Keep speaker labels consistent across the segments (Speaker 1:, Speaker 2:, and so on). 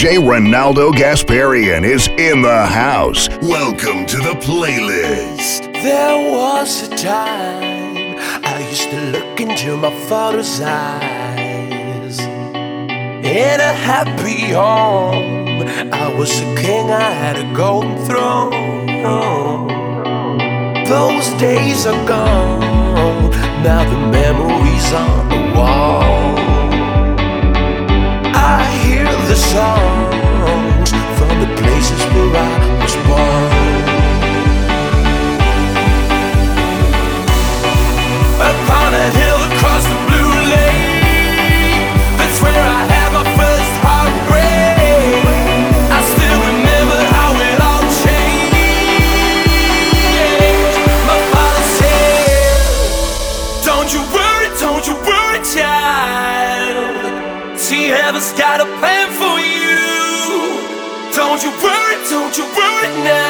Speaker 1: DJ Ronaldo Gasparian is in the house. Welcome to the playlist.
Speaker 2: There was a time I used to look into my father's eyes. In a happy home, I was a king, I had a golden throne. Those days are gone, now the memories on the wall. The songs from the places where I was born. Upon a hill don't you worry now.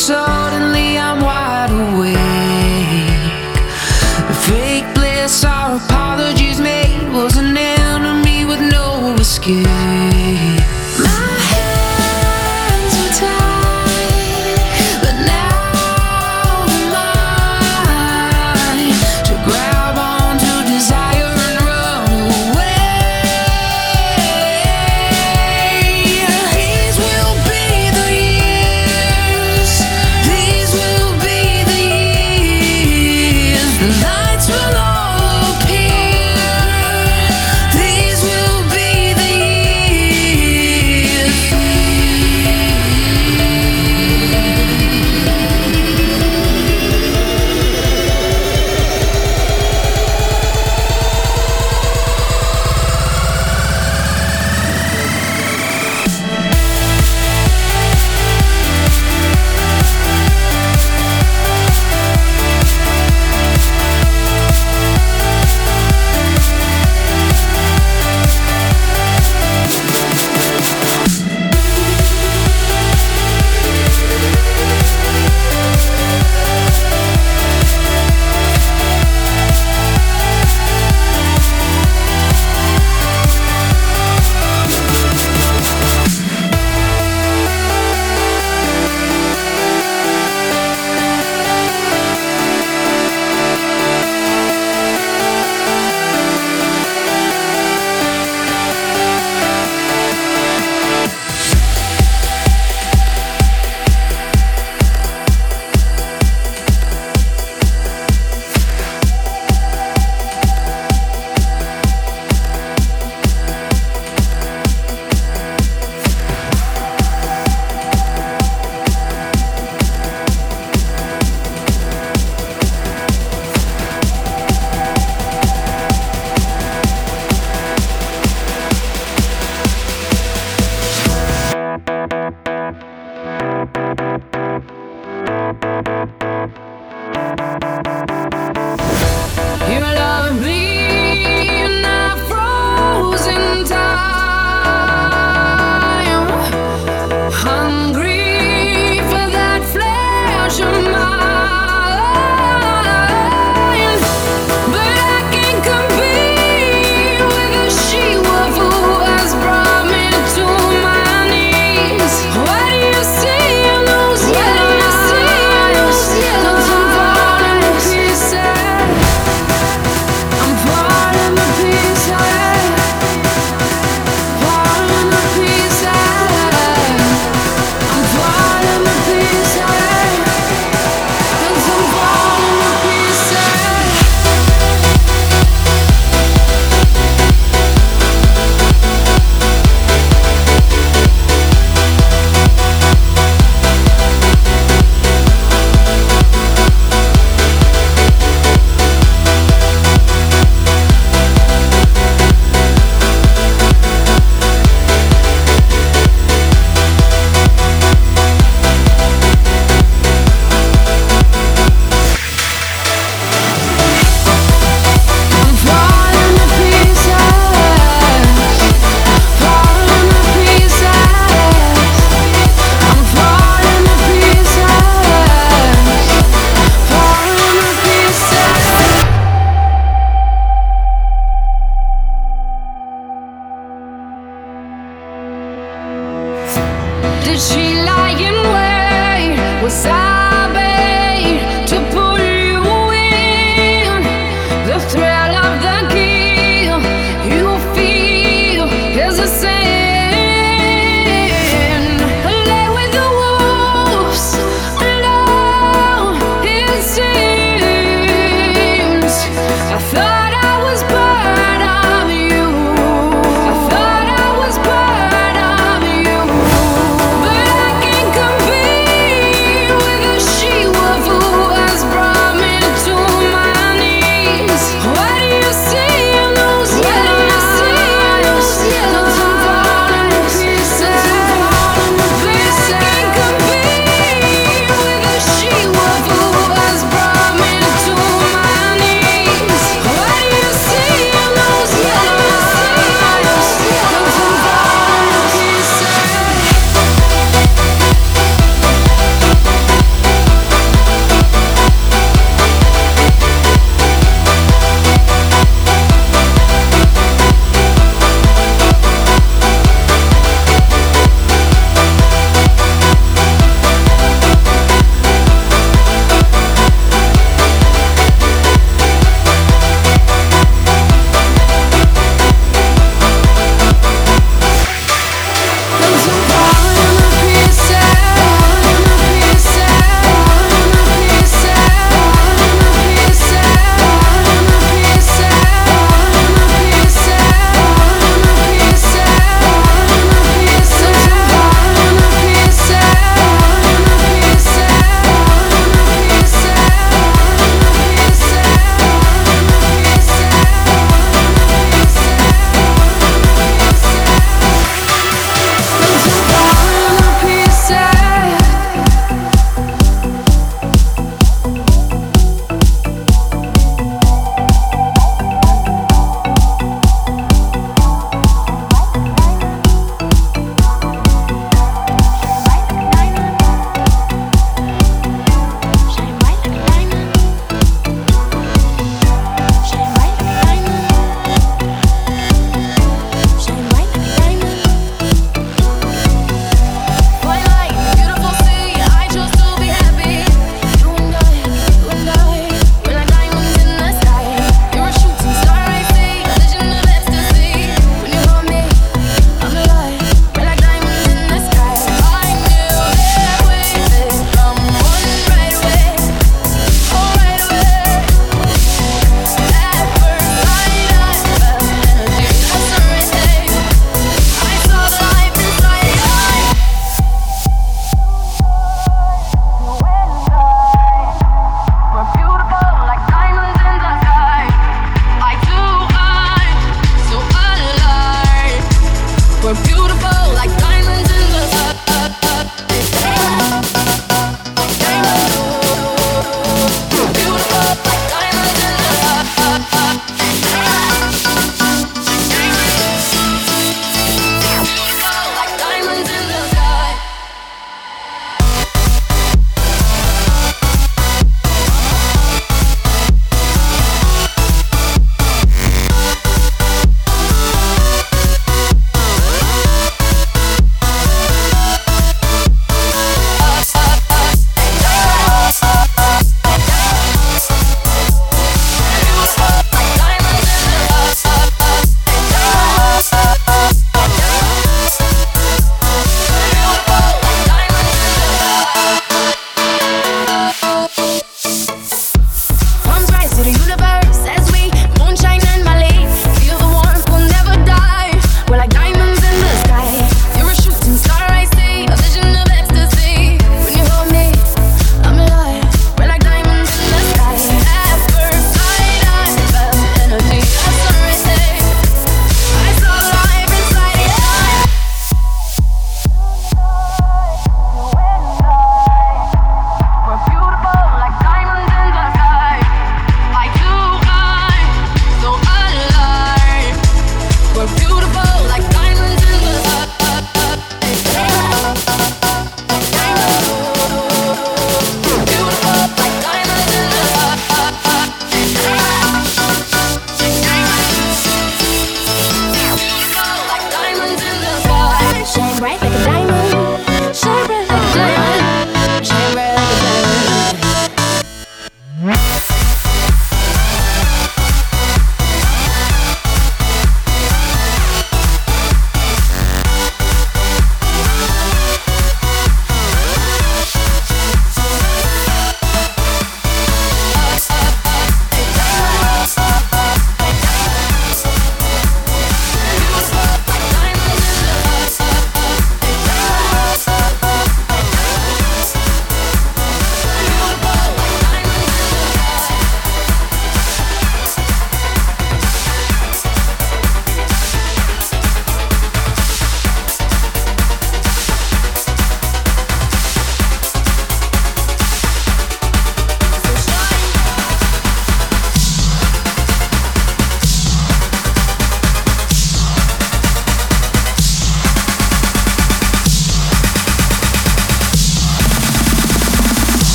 Speaker 3: These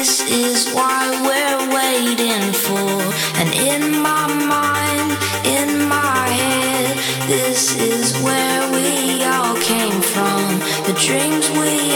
Speaker 4: This
Speaker 5: is why we're waiting for. And
Speaker 4: in my mind, in
Speaker 5: my head, this is where we all came from. The dreams we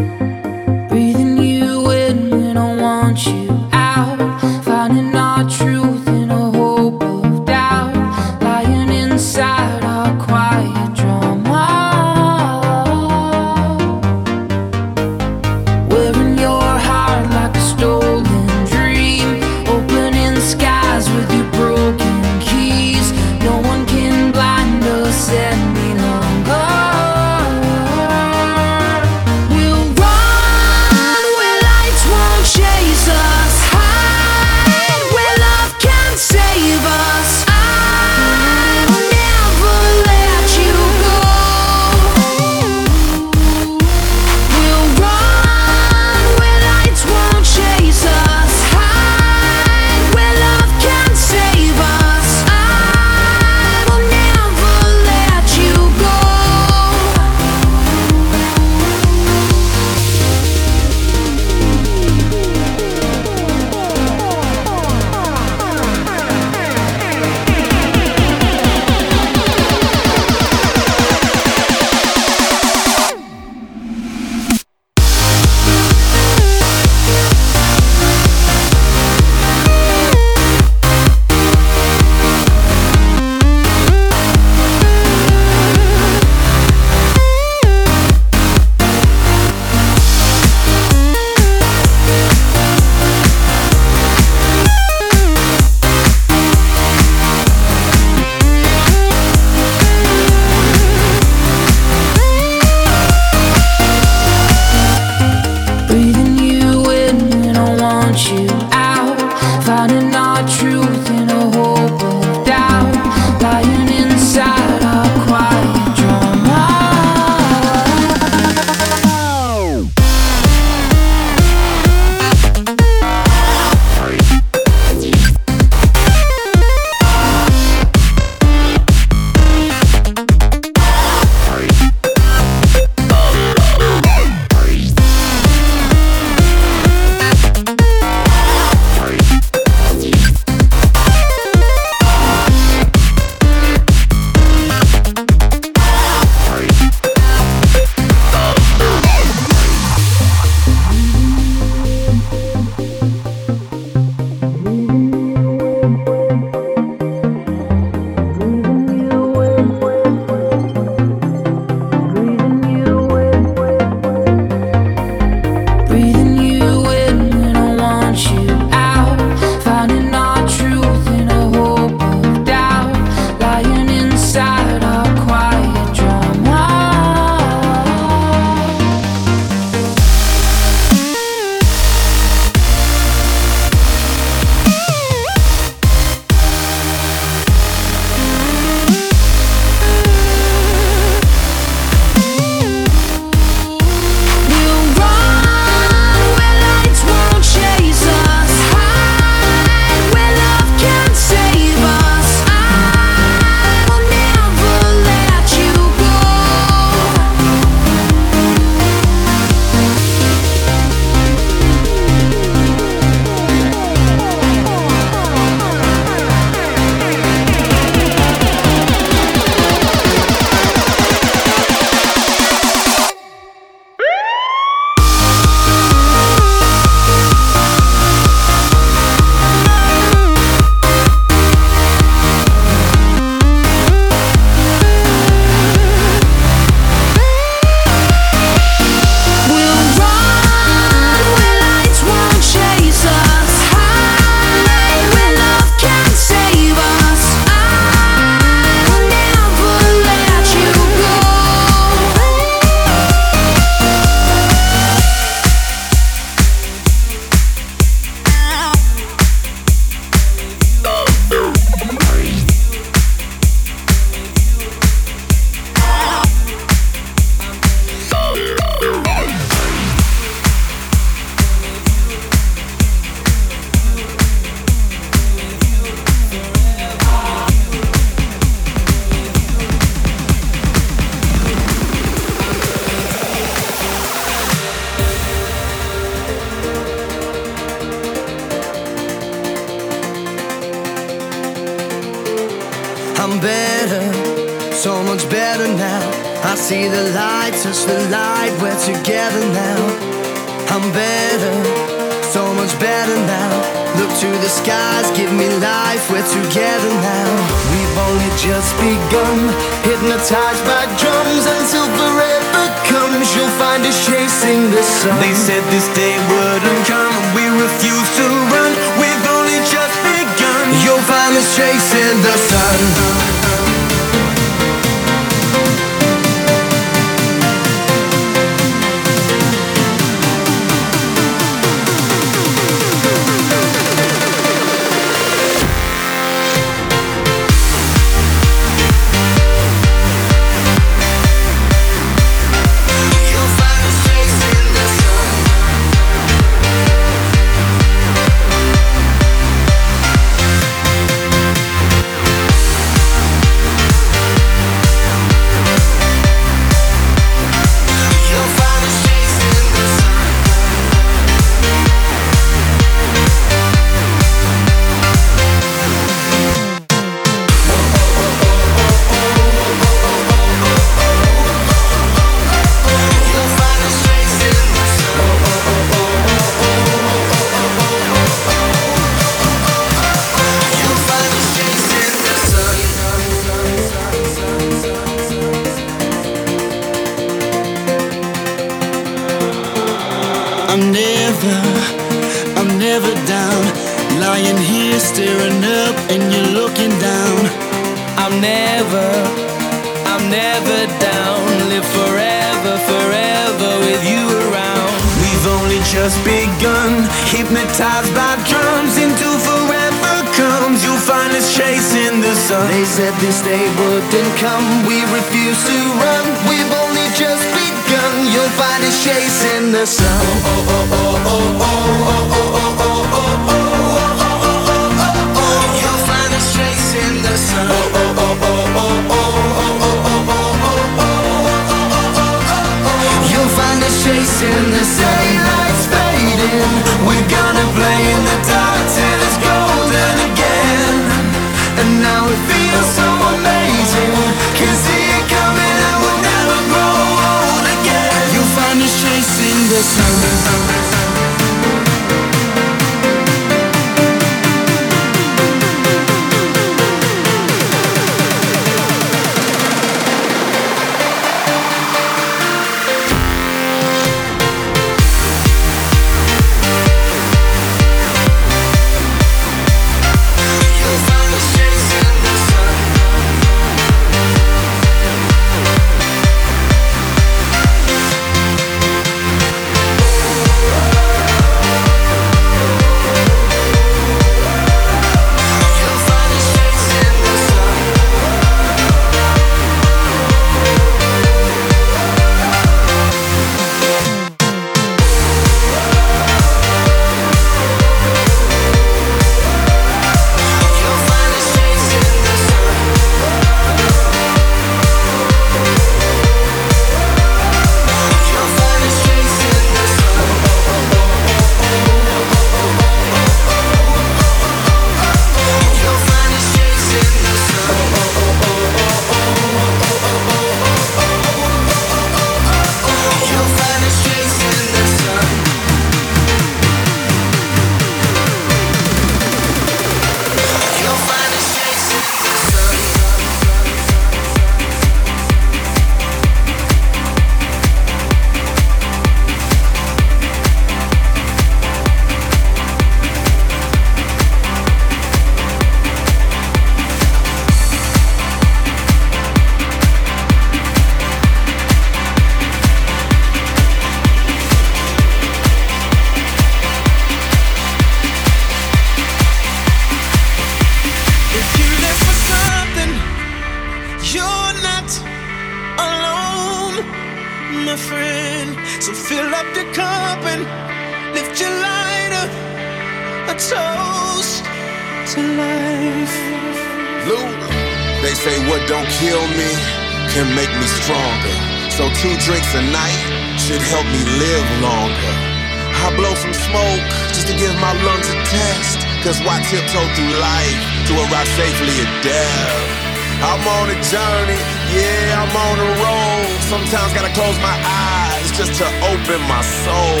Speaker 4: to
Speaker 6: open my soul.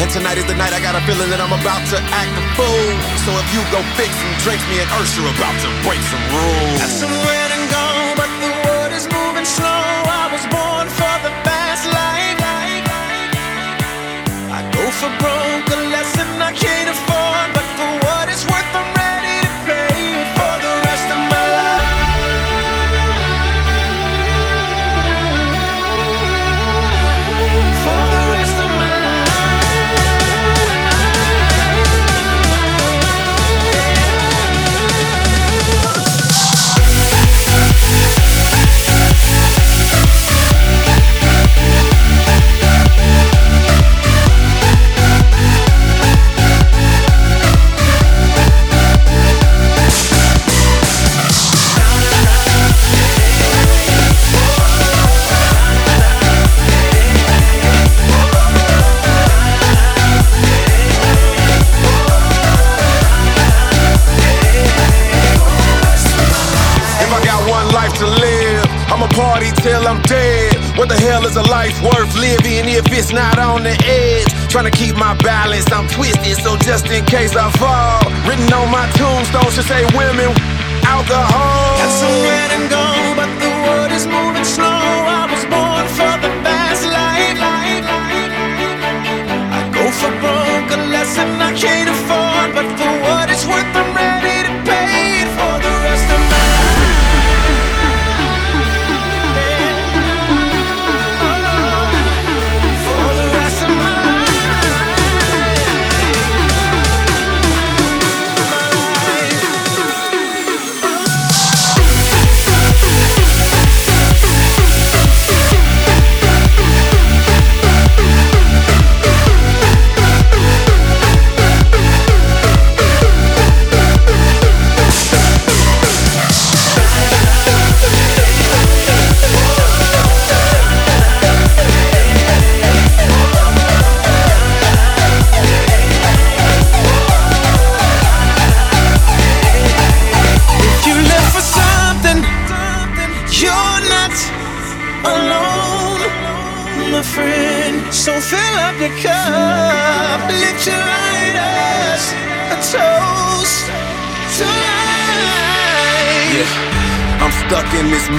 Speaker 6: And tonight is the night I got a feeling that I'm about to act a fool. So if you go fix some drinks, me and Ursula about to break some rules.
Speaker 7: Got somewhere to go, but the world is moving slow. I was born for the fast life. I go for broke, a lesson I can't afford, I'm
Speaker 6: dead. What the hell is a life worth living if it's not on the edge? Trying to keep my balance, I'm twisted, so just in case I fall. Written on my tombstone should say women, alcohol.
Speaker 7: Got somewhere to go, but the world is moving slow. I was born for the fast life. I go for broke, lesson I can't afford, but for what it's worth, I'm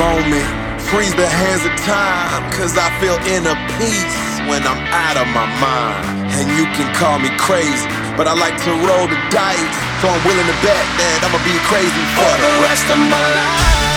Speaker 6: moment. Freeze the hands of time, cause I feel inner peace when I'm out of my mind. And you can call me crazy, but I like to roll the dice. So I'm willing to bet that I'ma be crazy for
Speaker 7: For
Speaker 6: the rest
Speaker 7: of my life.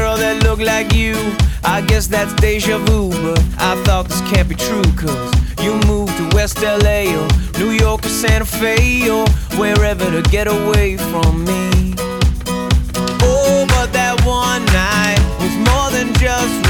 Speaker 8: girl
Speaker 9: that
Speaker 2: looked like you. I guess that's deja vu, but I thought this can't be true, cause you moved to West LA or New York or Santa Fe or wherever to get away from me. Oh, but that one night was more than just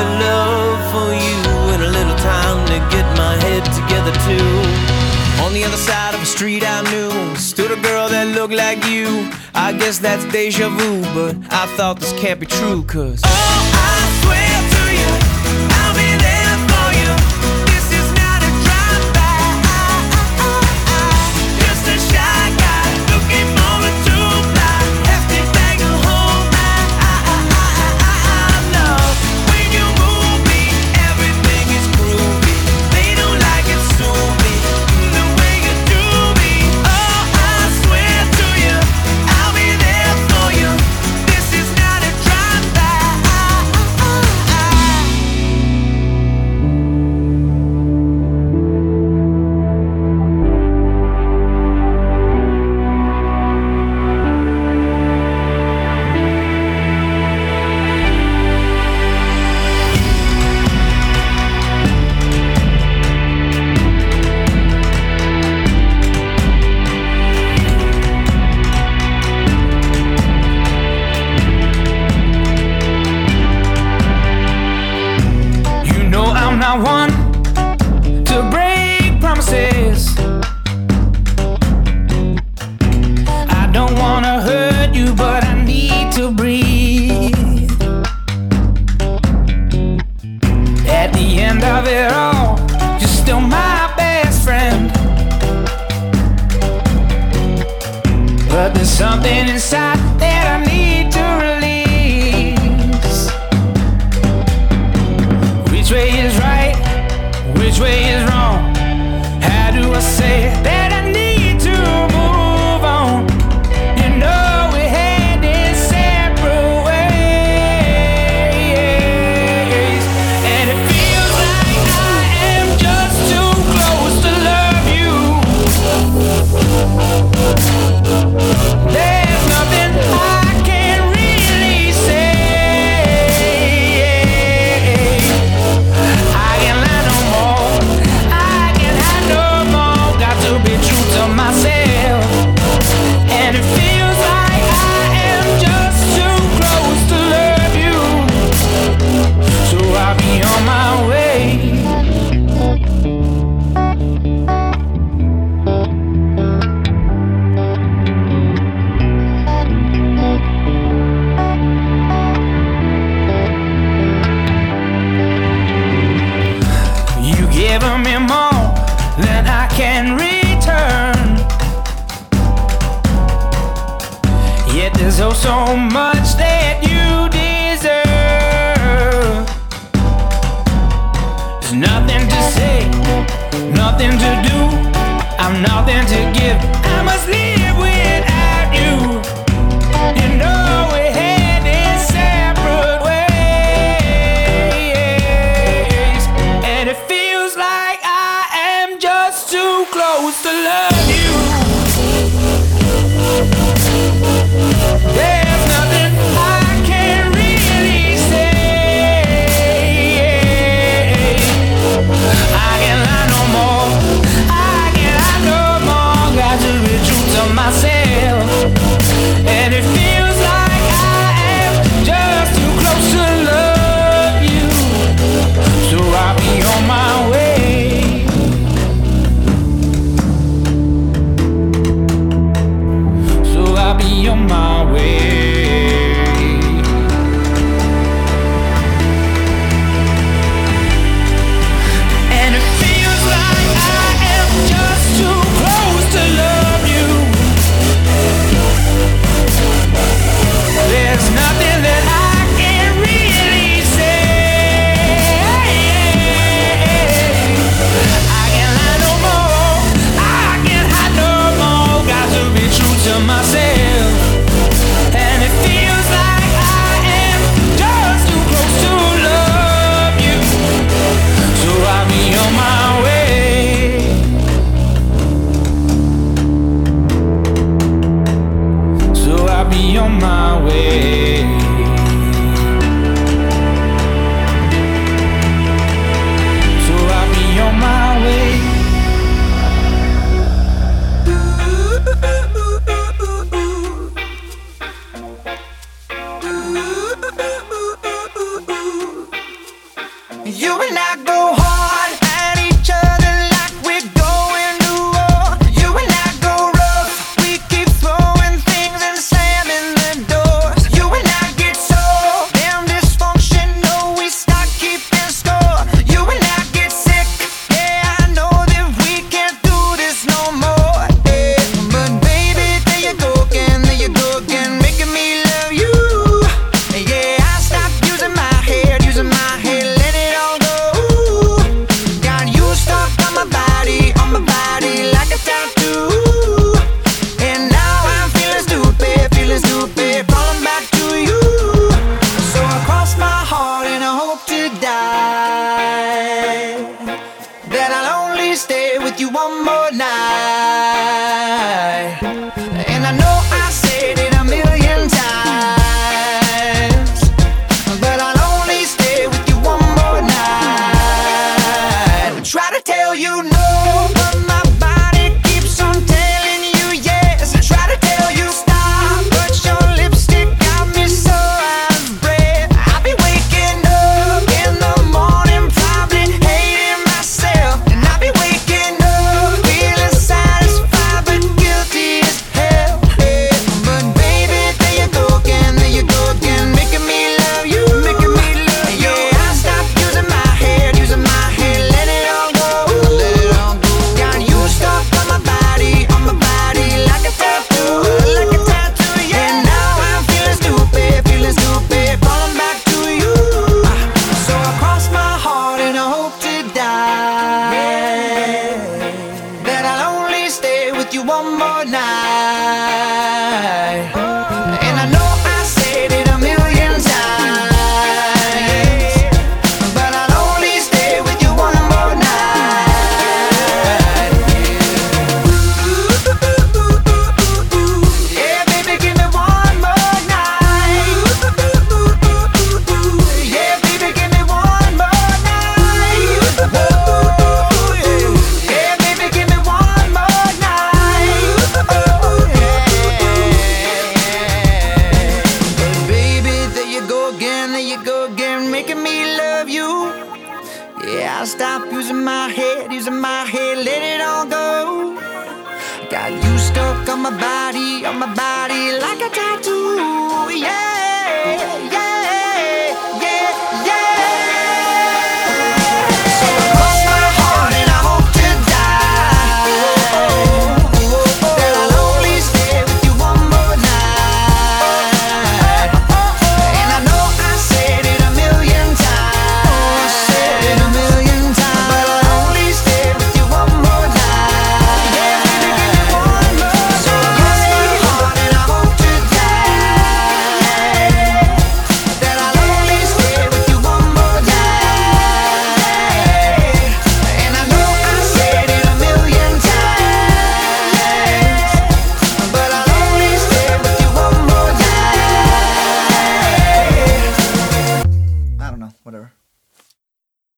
Speaker 2: a love for you and a little time to get my head together too. On
Speaker 3: the other side of a street I knew stood a girl that looked like you. I guess that's deja vu, but I thought this can't be true, cause. Oh!